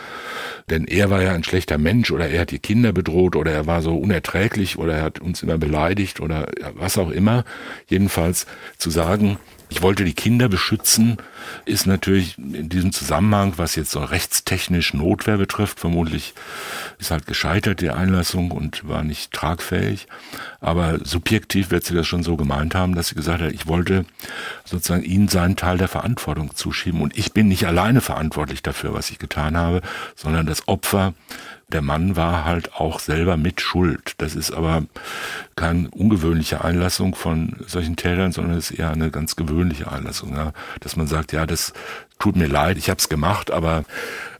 Denn er war ja ein schlechter Mensch oder er hat die Kinder bedroht oder er war so unerträglich oder er hat uns immer beleidigt oder was auch immer. Jedenfalls zu sagen, ich wollte die Kinder beschützen, ist natürlich in diesem Zusammenhang, was jetzt so rechtstechnisch Notwehr betrifft, vermutlich ist halt gescheitert, die Einlassung und war nicht tragfähig. Aber subjektiv wird sie das schon so gemeint haben, dass sie gesagt hat, ich wollte sozusagen ihnen seinen Teil der Verantwortung zuschieben. Und ich bin nicht alleine verantwortlich dafür, was ich getan habe, sondern das Opfer der Mann war halt auch selber mit Schuld. Das ist aber keine ungewöhnliche Einlassung von solchen Tätern, sondern es ist eher eine ganz gewöhnliche Einlassung, ja? dass man sagt, ja, das tut mir leid, ich habe es gemacht, aber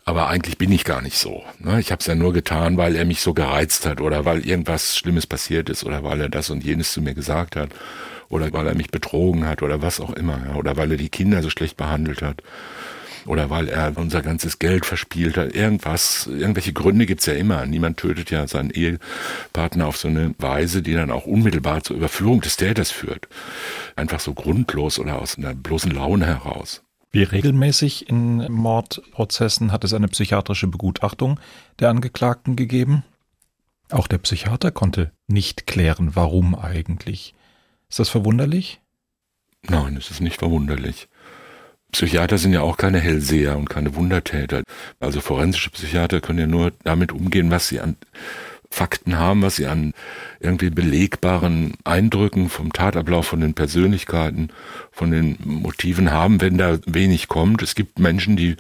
aber eigentlich bin ich gar nicht so. Ne? Ich habe es ja nur getan, weil er mich so gereizt hat oder weil irgendwas Schlimmes passiert ist oder weil er das und jenes zu mir gesagt hat oder weil er mich betrogen hat oder was auch immer ja? oder weil er die Kinder so schlecht behandelt hat oder weil er unser ganzes Geld verspielt hat. Irgendwas, irgendwelche Gründe gibt's ja immer. Niemand tötet ja seinen Ehepartner auf so eine Weise, die dann auch unmittelbar zur Überführung des Täters führt. Einfach so grundlos oder aus einer bloßen Laune heraus. Wie regelmäßig in Mordprozessen hat es eine psychiatrische Begutachtung der Angeklagten gegeben? Auch der Psychiater konnte nicht klären, warum eigentlich. Ist das verwunderlich? Nein, es ist nicht verwunderlich. Psychiater sind ja auch keine Hellseher und keine Wundertäter. Also forensische Psychiater können ja nur damit umgehen, was sie an Fakten haben, was sie an irgendwie belegbaren Eindrücken vom Tatablauf, von den Persönlichkeiten, von den Motiven haben, wenn da wenig kommt. Es gibt Menschen, die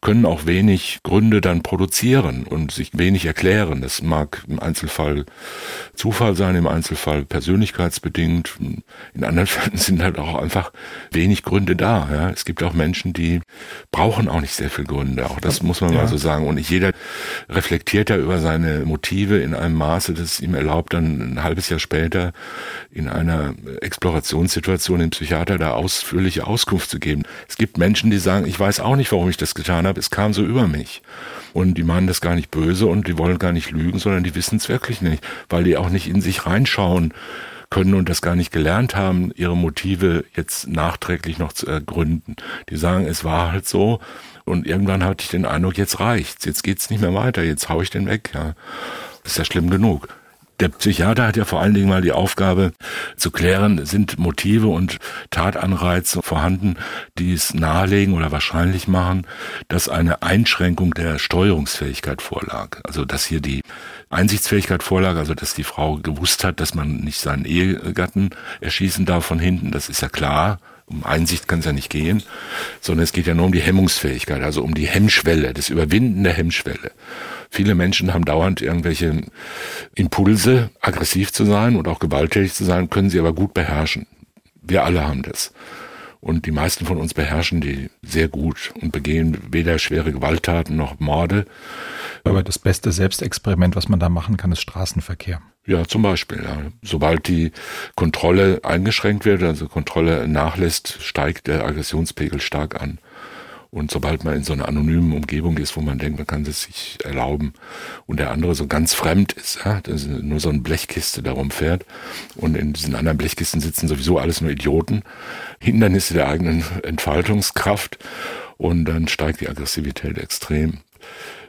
können auch wenig Gründe dann produzieren und sich wenig erklären. Das mag im Einzelfall Zufall sein, im Einzelfall persönlichkeitsbedingt. In anderen Fällen sind halt auch einfach wenig Gründe da. Ja. Es gibt auch Menschen, die brauchen auch nicht sehr viel Gründe. Auch das muss man ja. mal so sagen. Und nicht jeder reflektiert ja über seine Motive in einem Maße, das ihm erlaubt, dann ein halbes Jahr später in einer Explorationssituation dem Psychiater da ausführliche Auskunft zu geben. Es gibt Menschen, die sagen, ich weiß auch nicht, warum ich das getan habe, es kam so über mich. Und die meinen das gar nicht böse und die wollen gar nicht lügen, sondern die wissen es wirklich nicht, weil die auch nicht in sich reinschauen können und das gar nicht gelernt haben, ihre Motive jetzt nachträglich noch zu ergründen. Die sagen, es war halt so und irgendwann hatte ich den Eindruck, jetzt reicht's, jetzt geht's nicht mehr weiter, jetzt hau ich den weg. Ja. Ist ja schlimm genug. Der Psychiater hat ja vor allen Dingen mal die Aufgabe zu klären, sind Motive und Tatanreize vorhanden, die es nahelegen oder wahrscheinlich machen, dass eine Einschränkung der Steuerungsfähigkeit vorlag. Also dass hier die Einsichtsfähigkeit vorlag, also dass die Frau gewusst hat, dass man nicht seinen Ehegatten erschießen darf von hinten, das ist ja klar. Um Einsicht kann es ja nicht gehen, sondern es geht ja nur um die Hemmungsfähigkeit, also um die Hemmschwelle, das Überwinden der Hemmschwelle. Viele Menschen haben dauernd irgendwelche Impulse, aggressiv zu sein und auch gewalttätig zu sein, können sie aber gut beherrschen. Wir alle haben das. Und die meisten von uns beherrschen die sehr gut und begehen weder schwere Gewalttaten noch Morde. Aber das beste Selbstexperiment, was man da machen kann, ist Straßenverkehr. Ja, zum Beispiel. Ja. Sobald die Kontrolle eingeschränkt wird, also Kontrolle nachlässt, steigt der Aggressionspegel stark an. Und sobald man in so einer anonymen Umgebung ist, wo man denkt, man kann es sich erlauben und der andere so ganz fremd ist, ja, dass nur so eine Blechkiste darum fährt und in diesen anderen Blechkisten sitzen sowieso alles nur Idioten, Hindernisse der eigenen Entfaltungskraft und dann steigt die Aggressivität extrem.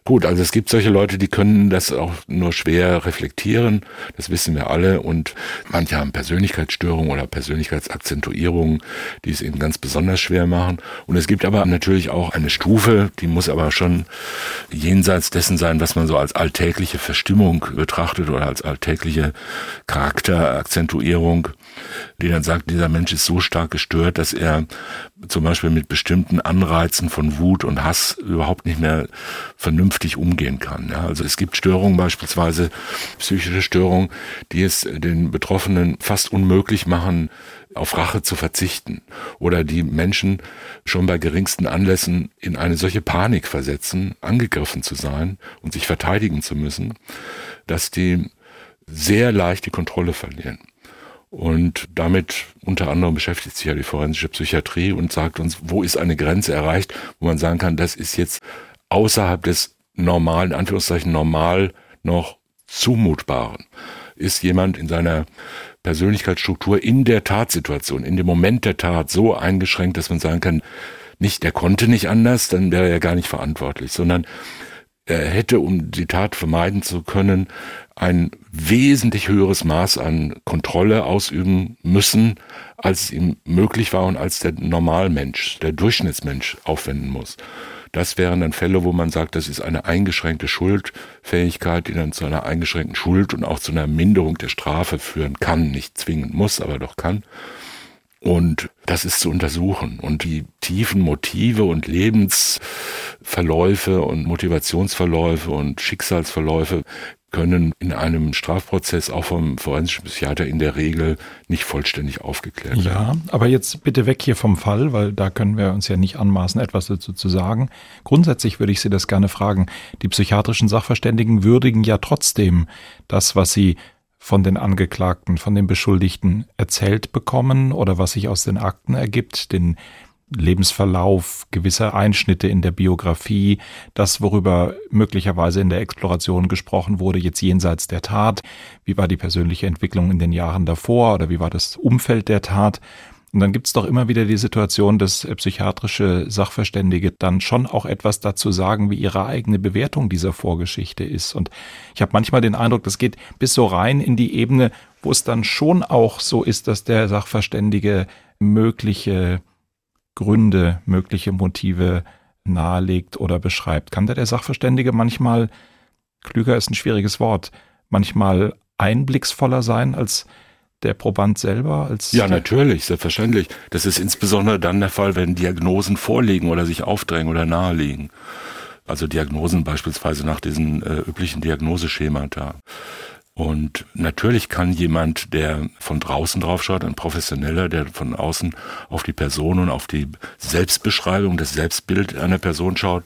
Gut, also es gibt solche Leute, die können das auch nur schwer reflektieren, das wissen wir alle. Und manche haben Persönlichkeitsstörungen oder Persönlichkeitsakzentuierungen, die es ihnen ganz besonders schwer machen. Und es gibt aber natürlich auch eine Stufe, die muss aber schon jenseits dessen sein, was man so als alltägliche Verstimmung betrachtet oder als alltägliche Charakterakzentuierung die dann sagt, dieser Mensch ist so stark gestört, dass er zum Beispiel mit bestimmten Anreizen von Wut und Hass überhaupt nicht mehr vernünftig umgehen kann. Ja, also es gibt Störungen, beispielsweise psychische Störungen, die es den Betroffenen fast unmöglich machen, auf Rache zu verzichten oder die Menschen schon bei geringsten Anlässen in eine solche Panik versetzen, angegriffen zu sein und sich verteidigen zu müssen, dass die sehr leicht die Kontrolle verlieren. Und damit unter anderem beschäftigt sich ja die forensische Psychiatrie und sagt uns, wo ist eine Grenze erreicht, wo man sagen kann, das ist jetzt außerhalb des normalen, Anführungszeichen normal noch zumutbaren. Ist jemand in seiner Persönlichkeitsstruktur in der Tatsituation, in dem Moment der Tat so eingeschränkt, dass man sagen kann, nicht, der konnte nicht anders, dann wäre er gar nicht verantwortlich, sondern er hätte, um die Tat vermeiden zu können, ein wesentlich höheres Maß an Kontrolle ausüben müssen, als es ihm möglich war und als der Normalmensch, der Durchschnittsmensch aufwenden muss. Das wären dann Fälle, wo man sagt, das ist eine eingeschränkte Schuldfähigkeit, die dann zu einer eingeschränkten Schuld und auch zu einer Minderung der Strafe führen kann, nicht zwingend muss, aber doch kann. Und das ist zu untersuchen. Und die tiefen Motive und Lebensverläufe und Motivationsverläufe und Schicksalsverläufe können in einem Strafprozess auch vom forensischen Psychiater in der Regel nicht vollständig aufgeklärt werden. Ja, aber jetzt bitte weg hier vom Fall, weil da können wir uns ja nicht anmaßen, etwas dazu zu sagen. Grundsätzlich würde ich Sie das gerne fragen. Die psychiatrischen Sachverständigen würdigen ja trotzdem das, was sie von den Angeklagten, von den Beschuldigten erzählt bekommen oder was sich aus den Akten ergibt, den Lebensverlauf, gewisse Einschnitte in der Biografie, das, worüber möglicherweise in der Exploration gesprochen wurde, jetzt jenseits der Tat, wie war die persönliche Entwicklung in den Jahren davor oder wie war das Umfeld der Tat. Und dann gibt es doch immer wieder die Situation, dass psychiatrische Sachverständige dann schon auch etwas dazu sagen, wie ihre eigene Bewertung dieser Vorgeschichte ist. Und ich habe manchmal den Eindruck, das geht bis so rein in die Ebene, wo es dann schon auch so ist, dass der Sachverständige mögliche Gründe, mögliche Motive nahelegt oder beschreibt. Kann da der Sachverständige manchmal, klüger ist ein schwieriges Wort, manchmal einblicksvoller sein als der Proband selber? Als ja, natürlich, selbstverständlich. Das ist insbesondere dann der Fall, wenn Diagnosen vorliegen oder sich aufdrängen oder naheliegen. Also Diagnosen beispielsweise nach diesen äh, üblichen Diagnoseschemata. Und natürlich kann jemand, der von draußen drauf schaut, ein Professioneller, der von außen auf die Person und auf die Selbstbeschreibung, das Selbstbild einer Person schaut,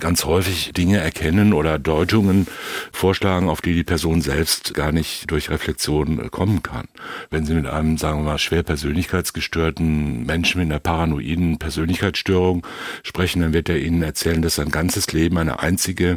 ganz häufig Dinge erkennen oder Deutungen vorschlagen, auf die die Person selbst gar nicht durch Reflexion kommen kann. Wenn Sie mit einem, sagen wir mal, schwer persönlichkeitsgestörten Menschen mit einer paranoiden Persönlichkeitsstörung sprechen, dann wird er Ihnen erzählen, dass sein ganzes Leben eine einzige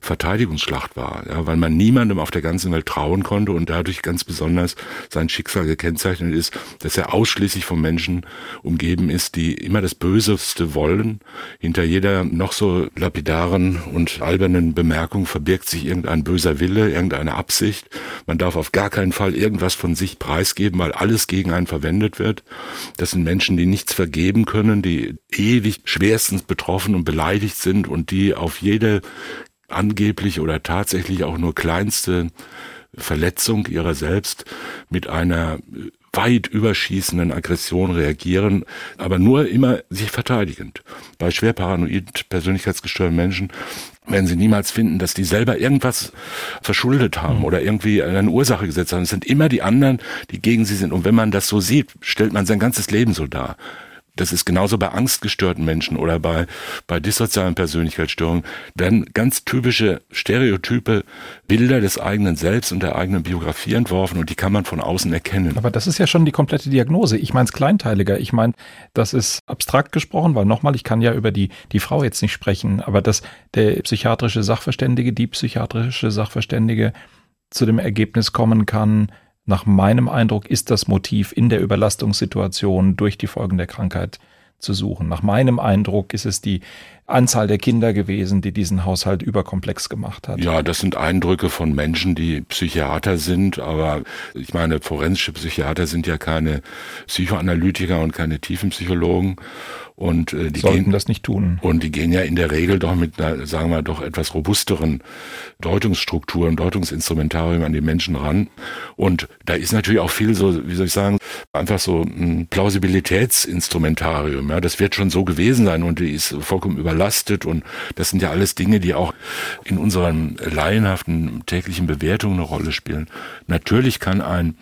Verteidigungsschlacht war, ja, weil man niemandem auf der ganzen Welt traut, vertrauen konnte und dadurch ganz besonders sein Schicksal gekennzeichnet ist, dass er ausschließlich von Menschen umgeben ist, die immer das Böseste wollen. Hinter jeder noch so lapidaren und albernen Bemerkung verbirgt sich irgendein böser Wille, irgendeine Absicht. Man darf auf gar keinen Fall irgendwas von sich preisgeben, weil alles gegen einen verwendet wird. Das sind Menschen, die nichts vergeben können, die ewig schwerstens betroffen und beleidigt sind und die auf jede angeblich oder tatsächlich auch nur kleinste Verletzung ihrer selbst mit einer weit überschießenden Aggression reagieren, aber nur immer sich verteidigend. Bei schwer paranoid persönlichkeitsgestörten Menschen werden sie niemals finden, dass die selber irgendwas verschuldet haben oder irgendwie eine Ursache gesetzt haben. Es sind immer die anderen, die gegen sie sind. Und wenn man das so sieht, stellt man sein ganzes Leben so dar. Das ist genauso bei angstgestörten Menschen oder bei, bei dissozialen Persönlichkeitsstörungen, werden ganz typische Stereotype Bilder des eigenen Selbst und der eigenen Biografie entworfen und die kann man von außen erkennen. Aber das ist ja schon die komplette Diagnose. Ich meine es kleinteiliger. Ich meine, das ist abstrakt gesprochen, weil nochmal, ich kann ja über die, die Frau jetzt nicht sprechen, aber dass der psychiatrische Sachverständige, die psychiatrische Sachverständige zu dem Ergebnis kommen kann, nach meinem Eindruck ist das Motiv in der Überlastungssituation durch die Folgen der Krankheit zu suchen. Nach meinem Eindruck ist es die Anzahl der Kinder gewesen, die diesen Haushalt überkomplex gemacht hat. Ja, das sind Eindrücke von Menschen, die Psychiater sind, aber ich meine, forensische Psychiater sind ja keine Psychoanalytiker und keine Tiefenpsychologen. Und äh, die sollten gehen, das nicht tun. Und die gehen ja in der Regel doch mit einer, sagen wir doch etwas robusteren Deutungsstruktur und Deutungsinstrumentarium an die Menschen ran. Und da ist natürlich auch viel so, wie soll ich sagen, einfach so ein Plausibilitätsinstrumentarium. Ja, das wird schon so gewesen sein und die ist vollkommen überlastet und das sind ja alles Dinge, die auch in unseren laienhaften täglichen Bewertungen eine Rolle spielen. Natürlich kann ein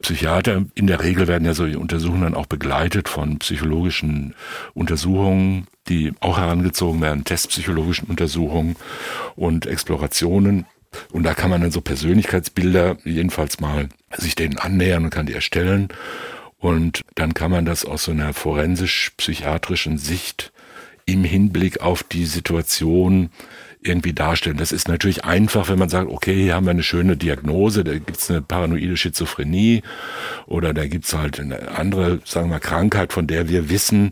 Psychiater, in der Regel werden ja solche Untersuchungen dann auch begleitet von psychologischen Untersuchungen, die auch herangezogen werden, testpsychologischen Untersuchungen und Explorationen. Und da kann man dann so Persönlichkeitsbilder jedenfalls mal sich denen annähern und kann die erstellen. Und dann kann man das aus so einer forensisch-psychiatrischen Sicht im Hinblick auf die Situation irgendwie darstellen. Das ist natürlich einfach, wenn man sagt, okay, hier haben wir eine schöne Diagnose, da gibt's eine paranoide Schizophrenie oder da gibt's halt eine andere, sagen wir, Krankheit, von der wir wissen,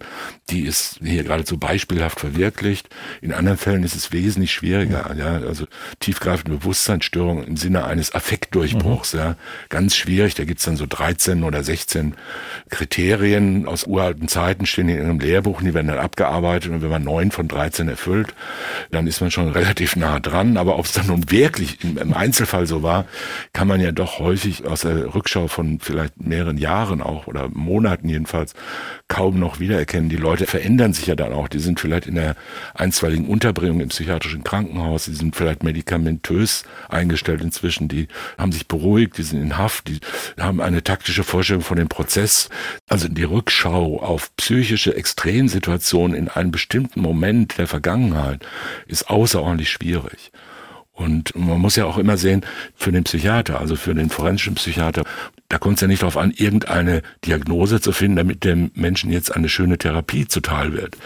die ist hier geradezu beispielhaft verwirklicht. In anderen Fällen ist es wesentlich schwieriger. Ja, also tiefgreifende Bewusstseinsstörung im Sinne eines Affektdurchbruchs. Mhm. Ja, ganz schwierig. Da gibt's dann so 13 oder 16 Kriterien aus uralten Zeiten stehen in einem Lehrbuch, die werden dann abgearbeitet und wenn man neun von 13 erfüllt, dann ist man schon relativ nah dran. Aber ob es dann nun wirklich im Einzelfall so war, kann man ja doch häufig aus der Rückschau von vielleicht mehreren Jahren auch oder Monaten jedenfalls kaum noch wiedererkennen. Die Leute verändern sich ja dann auch. Die sind vielleicht in der einstweiligen Unterbringung im psychiatrischen Krankenhaus, die sind vielleicht medikamentös eingestellt inzwischen, die haben sich beruhigt, die sind in Haft, die haben eine taktische Vorstellung von dem Prozess. Also die Rückschau auf psychische Extremsituationen in einem bestimmten Moment der Vergangenheit ist außerordentlich schwierig. Und man muss ja auch immer sehen, für den Psychiater, also für den forensischen Psychiater, da kommt es ja nicht darauf an, irgendeine Diagnose zu finden, damit dem Menschen jetzt eine schöne Therapie zuteil wird.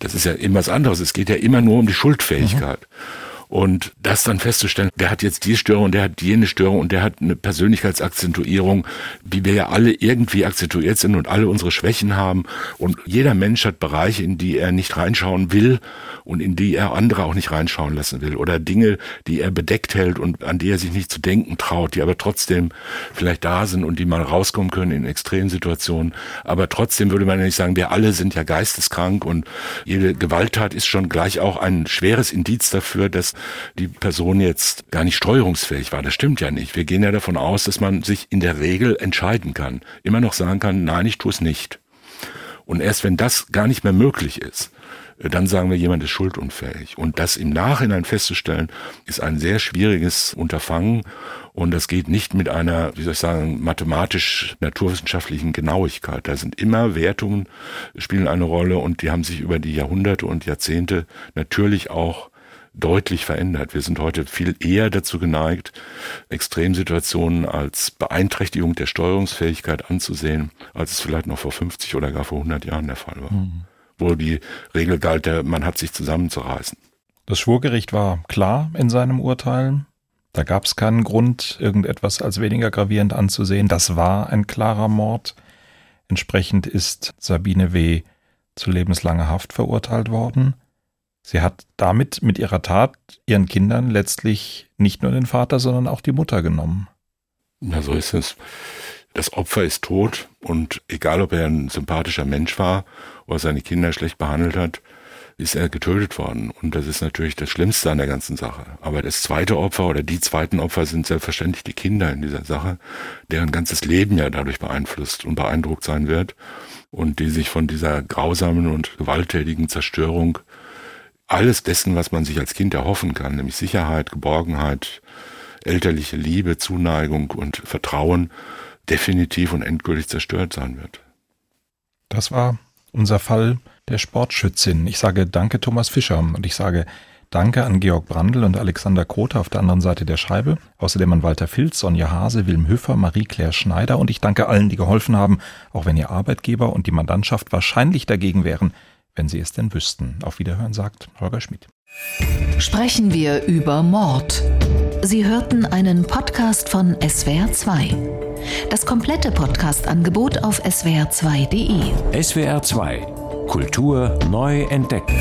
Das ist ja immer was anderes. Es geht ja immer nur um die Schuldfähigkeit. Mhm. Und das dann festzustellen, der hat jetzt die Störung, der hat jene Störung und der hat eine Persönlichkeitsakzentuierung, wie wir ja alle irgendwie akzentuiert sind und alle unsere Schwächen haben. Und jeder Mensch hat Bereiche, in die er nicht reinschauen will und in die er andere auch nicht reinschauen lassen will. Oder Dinge, die er bedeckt hält und an die er sich nicht zu denken traut, die aber trotzdem vielleicht da sind und die mal rauskommen können in Extremsituationen. Aber trotzdem würde man ja nicht sagen, wir alle sind ja geisteskrank und jede Gewalttat ist schon gleich auch ein schweres Indiz dafür, dass die Person jetzt gar nicht steuerungsfähig war. Das stimmt ja nicht. Wir gehen ja davon aus, dass man sich in der Regel entscheiden kann. Immer noch sagen kann, nein, ich tue es nicht. Und erst wenn das gar nicht mehr möglich ist, dann sagen wir, jemand ist schuldunfähig. Und das im Nachhinein festzustellen, ist ein sehr schwieriges Unterfangen. Und das geht nicht mit einer, wie soll ich sagen, mathematisch-naturwissenschaftlichen Genauigkeit. Da sind immer Wertungen, spielen eine Rolle und die haben sich über die Jahrhunderte und Jahrzehnte natürlich auch deutlich verändert. Wir sind heute viel eher dazu geneigt, Extremsituationen als Beeinträchtigung der Steuerungsfähigkeit anzusehen, als es vielleicht noch vor 50 oder gar vor 100 Jahren der Fall war. Mhm. Wo die Regel galt, man hat sich zusammenzureißen. Das Schwurgericht war klar in seinem Urteil. Da gab es keinen Grund, irgendetwas als weniger gravierend anzusehen. Das war ein klarer Mord. Entsprechend ist Sabine W. zu lebenslanger Haft verurteilt worden. Sie hat damit mit ihrer Tat ihren Kindern letztlich nicht nur den Vater, sondern auch die Mutter genommen. Na, so ist es. Das Opfer ist tot und egal, ob er ein sympathischer Mensch war oder seine Kinder schlecht behandelt hat, ist er getötet worden. Und das ist natürlich das Schlimmste an der ganzen Sache. Aber das zweite Opfer oder die zweiten Opfer sind selbstverständlich die Kinder in dieser Sache, deren ganzes Leben ja dadurch beeinflusst und beeindruckt sein wird und die sich von dieser grausamen und gewalttätigen Zerstörung alles dessen, was man sich als Kind erhoffen kann, nämlich Sicherheit, Geborgenheit, elterliche Liebe, Zuneigung und Vertrauen, definitiv und endgültig zerstört sein wird. Das war unser Fall der Sportschützin. Ich sage Danke Thomas Fischer und ich sage Danke an Georg Brandl und Alexander Kothe auf der anderen Seite der Scheibe. Außerdem an Walter Filz, Sonja Hase, Wilm Hüffer, Marie-Claire Schneider und ich danke allen, die geholfen haben, auch wenn ihr Arbeitgeber und die Mandantschaft wahrscheinlich dagegen wären, wenn sie es denn wüssten. Auf Wiederhören sagt Holger Schmidt. Sprechen wir über Mord. Sie hörten einen Podcast von SWR2. Das komplette Podcast-Angebot auf swr2.de. SWR2 Kultur neu entdecken.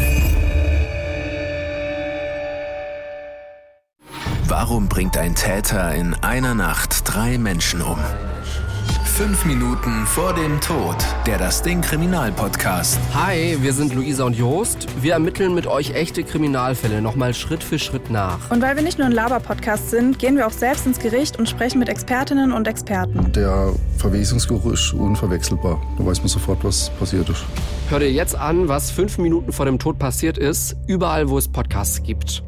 Warum bringt ein Täter in einer Nacht drei Menschen um? Fünf Minuten vor dem Tod. Der Das Ding Kriminalpodcast. Hi, wir sind Luisa und Jost. Wir ermitteln mit euch echte Kriminalfälle nochmal Schritt für Schritt nach. Und weil wir nicht nur ein Laber-Podcast sind, gehen wir auch selbst ins Gericht und sprechen mit Expertinnen und Experten. Der Verwesungsgeruch ist unverwechselbar. Da weiß man sofort, was passiert ist. Hör dir jetzt an, was fünf Minuten vor dem Tod passiert ist, überall, wo es Podcasts gibt.